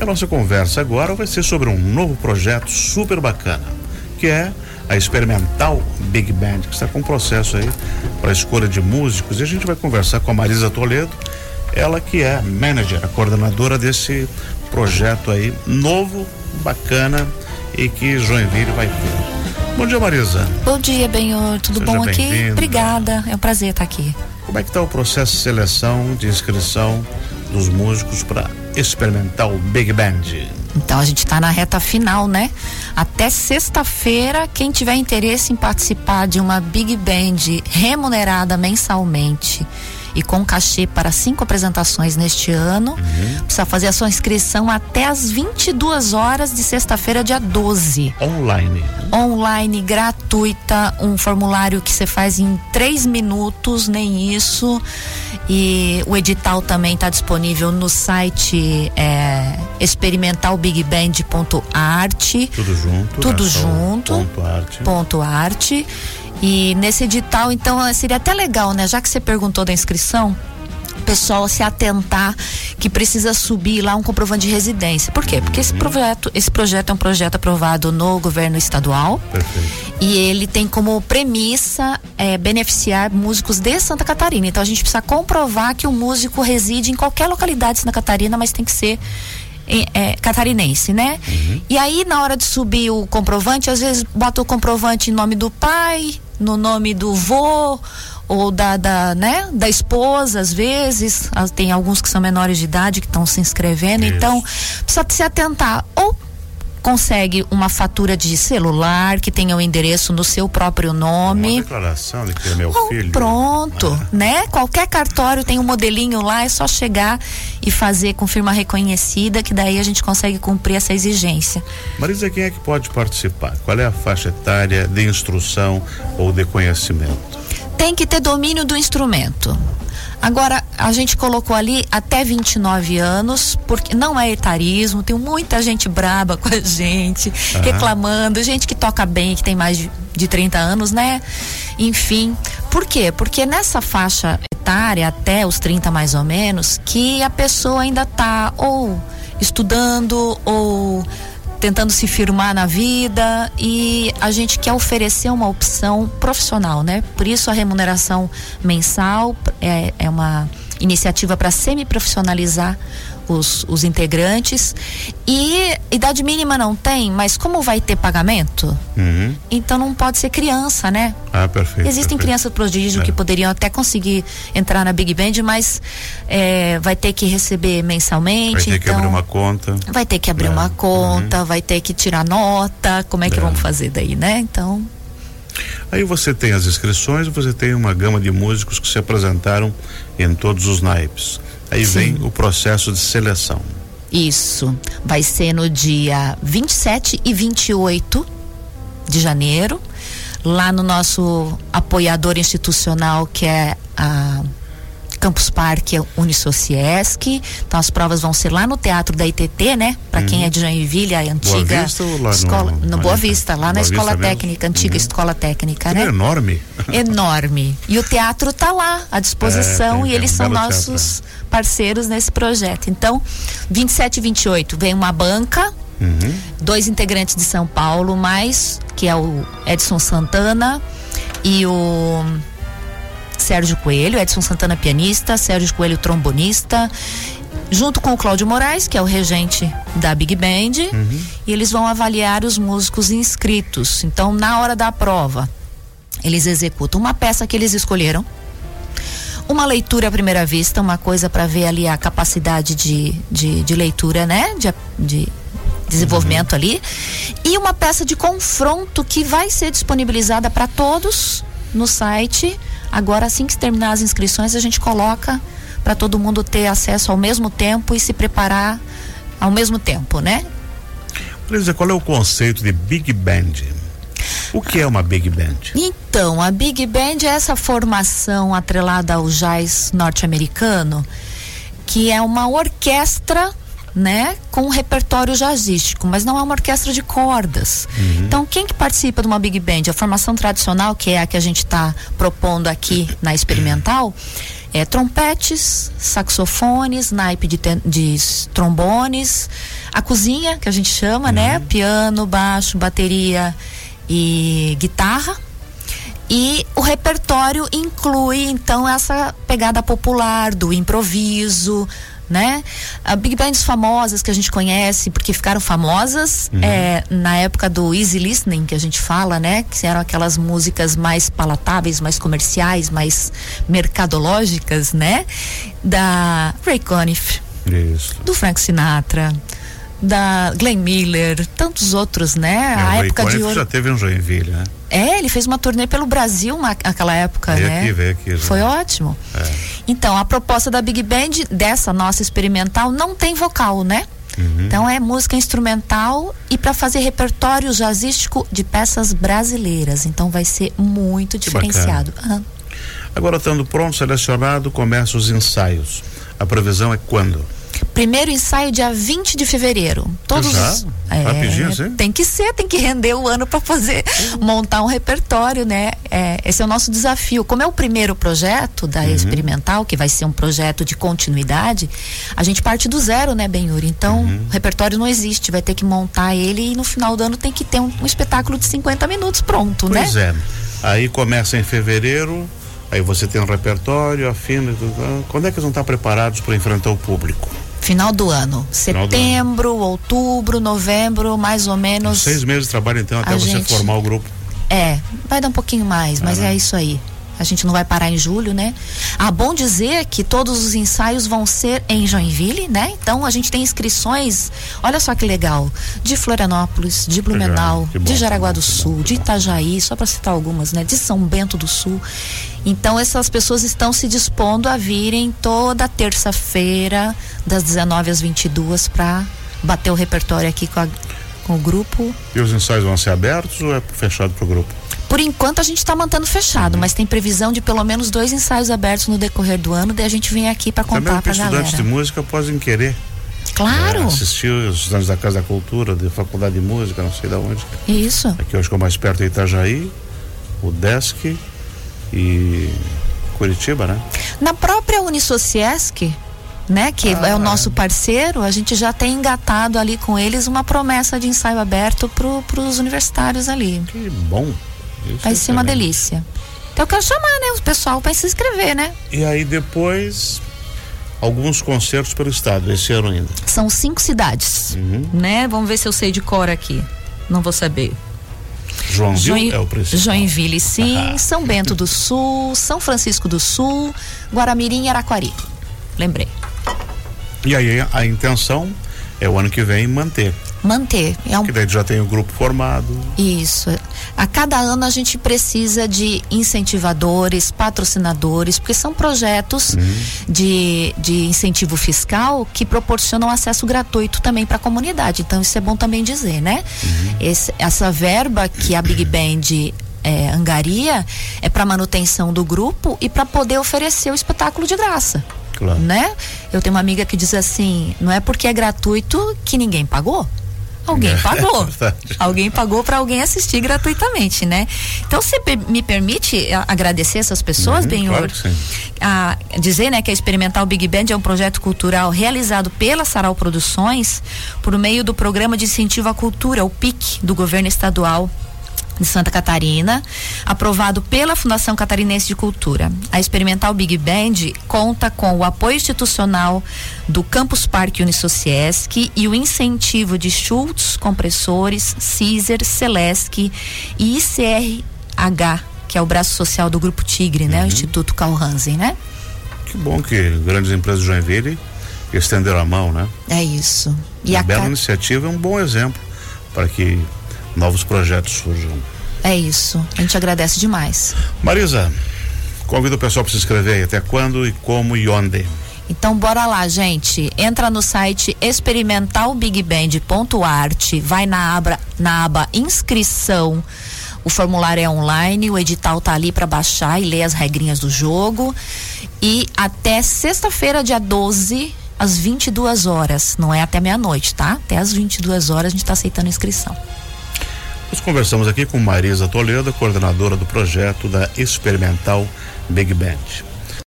E a nossa conversa agora vai ser sobre um novo projeto super bacana, que é a experimental Big Band, que está com um processo aí para escolha de músicos. E a gente vai conversar com a Marisa Toledo, ela que é manager, a coordenadora desse projeto aí novo, bacana e que Joinville vai ter. Bom dia, Marisa. Bom dia, Benhor. Tudo Seja bom aqui? Obrigada. É um prazer estar aqui. Como é que está o processo de seleção, de inscrição dos músicos para experimentar o Big Band? Então a gente está na reta final, né? Até sexta-feira, quem tiver interesse em participar de uma Big Band remunerada mensalmente e com cachê para cinco apresentações neste ano. Uhum. Precisa fazer a sua inscrição até às 22 horas de sexta-feira, dia 12. Online. Online, gratuita, um formulário que você faz em três minutos, nem isso. E o edital também está disponível no site é, experimentalbigband.art. Tudo junto. Tudo né? junto. Ponto arte. Ponto arte. E nesse edital, então, eh, seria até legal, né? Já que você perguntou da inscrição, o pessoal se atentar que precisa subir lá um comprovante de residência. Por quê? Porque esse projeto, esse projeto é um projeto aprovado no governo estadual Perfeito. e ele tem como premissa é, beneficiar músicos de Santa Catarina. Então a gente precisa comprovar que o músico reside em qualquer localidade de Santa Catarina, mas tem que ser é, catarinense, né? Uhum. E aí, na hora de subir o comprovante, às vezes bota o comprovante em nome do pai, no nome do vô ou da, da, né, da esposa, às vezes. Tem alguns que são menores de idade que estão se inscrevendo. Isso. Então, precisa se atentar. Consegue uma fatura de celular que tenha o endereço no seu próprio nome. Uma declaração de que é meu oh, filho. Pronto, ah. né? Qualquer cartório tem um modelinho lá, é só chegar e fazer com firma reconhecida, que daí a gente consegue cumprir essa exigência. Marisa, quem é que pode participar? Qual é a faixa etária de instrução ou de conhecimento? Tem que ter domínio do instrumento. Agora, a gente colocou ali até 29 anos, porque não é etarismo, tem muita gente braba com a gente, uhum. reclamando, gente que toca bem, que tem mais de, de 30 anos, né? Enfim, por quê? Porque nessa faixa etária, até os 30 mais ou menos, que a pessoa ainda tá ou estudando ou tentando se firmar na vida e a gente quer oferecer uma opção profissional, né? Por isso a remuneração mensal é, é uma iniciativa para semi-profissionalizar os, os integrantes. E idade mínima não tem, mas como vai ter pagamento? Uhum. Então não pode ser criança, né? Ah, perfeito. Existem perfeito. crianças prodígio é. que poderiam até conseguir entrar na Big Band, mas é, vai ter que receber mensalmente. Vai ter então, que abrir uma conta. Vai ter que abrir é. uma conta, uhum. vai ter que tirar nota. Como é que é. vamos fazer daí, né? Então. Aí você tem as inscrições, você tem uma gama de músicos que se apresentaram em todos os naipes. Aí Sim. vem o processo de seleção. Isso. Vai ser no dia 27 e 28 de janeiro, lá no nosso apoiador institucional, que é a Campus Parque Unisociesc. Então as provas vão ser lá no Teatro da ITT, né? Para uhum. quem é de Joinville, a antiga Vista escola, no, no, Boa Vista, lá Boa na Escola Técnica, mesmo? antiga uhum. Escola Técnica, né? É enorme. Enorme. E o teatro tá lá à disposição é, tem, e eles um são nossos teatro. parceiros nesse projeto. Então, 27 e 28 vem uma banca Uhum. Dois integrantes de São Paulo, mais que é o Edson Santana e o Sérgio Coelho, Edson Santana pianista, Sérgio Coelho trombonista, junto com o Cláudio Moraes, que é o regente da Big Band, uhum. e eles vão avaliar os músicos inscritos. Então, na hora da prova, eles executam uma peça que eles escolheram, uma leitura à primeira vista, uma coisa para ver ali a capacidade de, de, de leitura, né? De, de desenvolvimento uhum. ali. E uma peça de confronto que vai ser disponibilizada para todos no site Agora, assim que terminar as inscrições, a gente coloca para todo mundo ter acesso ao mesmo tempo e se preparar ao mesmo tempo, né? Luísa, qual é o conceito de Big Band? O que é uma Big Band? Então, a Big Band é essa formação atrelada ao jazz norte-americano, que é uma orquestra né, com um repertório jazzístico, mas não é uma orquestra de cordas. Uhum. Então, quem que participa de uma big band? A formação tradicional, que é a que a gente está propondo aqui na experimental, é trompetes, saxofones, naipe de, de trombones, a cozinha, que a gente chama, né? Uhum. Piano, baixo, bateria e guitarra. E o repertório inclui então essa pegada popular do improviso, né? A big bands famosas que a gente conhece, porque ficaram famosas é, na época do easy listening que a gente fala, né? Que eram aquelas músicas mais palatáveis, mais comerciais, mais mercadológicas, né? Da Ray Conniff, Isso. do Frank Sinatra, da Glenn Miller, tantos outros, né? É, a época de ouro. já teve um Joinville, né? É, ele fez uma turnê pelo Brasil uma- naquela época, Veio né? aqui, veio aqui, já. Foi ótimo. É. Então, a proposta da Big Band, dessa nossa experimental, não tem vocal, né? Uhum. Então é música instrumental e para fazer repertório jazzístico de peças brasileiras. Então vai ser muito diferenciado. Ah, Agora, estando pronto, selecionado, começa os ensaios. A previsão é quando? Primeiro ensaio dia 20 de fevereiro. Todos Já? os- Rapidinho, assim? Tem que ser, tem que render o ano para fazer montar um repertório, né? É, esse é o nosso desafio. Como é o primeiro projeto da Uhum. experimental, que vai ser um projeto de continuidade, a gente parte do zero, né, Benhuri? Então, Uhum. o repertório não existe, vai ter que montar ele e no final do ano tem que ter um, um espetáculo de 50 minutos pronto, Pois né? é. Aí começa em fevereiro, aí você tem um repertório, afina Quando é que eles vão estar preparados para enfrentar o público? Final do ano. Final do Setembro, outubro, novembro, mais ou menos. Seis meses de trabalho, então, até você gente- formar o grupo. É, vai dar um pouquinho mais, mas Ah, é isso aí. A gente não vai parar em julho, né? Ah, bom dizer que todos os ensaios vão ser em Joinville, né? Então a gente tem inscrições, olha só que legal, de Florianópolis, de Blumenau, que bom, de Jaraguá do Sul, de. Itajaí, só para citar algumas, né? De São Bento do Sul. Então essas pessoas estão se dispondo a virem toda terça-feira, das 19 às 22 para bater o repertório aqui com, a- com o grupo E os ensaios vão ser abertos ou é fechado para o grupo? Por enquanto a gente está mantendo fechado, mas tem previsão de pelo menos dois ensaios abertos no decorrer do ano, daí a gente vem aqui para contar porque pra galera. estudantes de música podem querer Claro, é, assistir os estudantes da Casa da Cultura, da Faculdade de Música, não sei de onde. isso. Aqui eu acho que é o mais perto é Itajaí, o Desk e Curitiba, né? Na própria Unisociesc, né, que Ah, é o é. nosso parceiro, a gente já tem engatado ali com eles uma promessa de ensaio aberto para os universitários ali. Que bom. Isso Vai é ser uma delícia. Então eu quero chamar, né, o pessoal para se inscrever, né? E aí depois alguns concertos pelo estado, esse ano ainda. São cinco cidades, Uhum. né? Vamos ver se eu sei de cor aqui. Não vou saber. Joãozinho Join- é o principal. Joinville, sim. Ah. São Bento do Sul, São Francisco do Sul, Guaramirim e Araquari. Lembrei. E aí a intenção é o ano que vem manter. Manter. É um Que daí já tem o grupo formado. Isso. A cada ano a gente precisa de incentivadores, patrocinadores, porque são projetos de, de incentivo fiscal que proporcionam acesso gratuito também para a comunidade. Então isso é bom também dizer, né? Esse- essa verba que a Big Band é, angaria é para manutenção do grupo e para poder oferecer o espetáculo de graça. Claro. Né? Eu tenho uma amiga que diz assim: não é porque é gratuito que ninguém pagou. Alguém É, pagou. verdade. Alguém pagou para alguém assistir gratuitamente, né? Então, você me permite a- agradecer essas pessoas, Uhum, Benhur? claro. A dizer, né, que a Experimental Big Band é um projeto cultural realizado pela Sarau Produções por meio do Programa de Incentivo à Cultura, o PIC, do governo estadual de Santa Catarina, aprovado pela Fundação Catarinense de Cultura. A Experimental Big Band conta com o apoio institucional do Campus Parque Unisociesc e o incentivo de Schultz Compressores, Caesar, Celesc e ICRH, que é o braço social do Grupo Tigre, né? O Instituto Carl Hansen, né? Que bom que grandes empresas de Joinville estenderam a mão, né? É isso. E Uma a bela ca- iniciativa é um bom exemplo para que novos projetos surjam. É isso. A gente agradece demais. Marisa, convido o pessoal para se inscrever aí. Até quando e como e onde? Então bora lá, gente. Entra no site experimentalbigband.art, vai na aba, na aba inscrição. O formulário é online, o edital tá ali para baixar e ler as regrinhas do jogo. E até sexta-feira, dia 12, às 22 horas. Não é até meia-noite, tá? Até às 22 horas a gente tá aceitando inscrição. Nós conversamos aqui com Marisa Toledo, coordenadora do projeto da Experimental Big Band.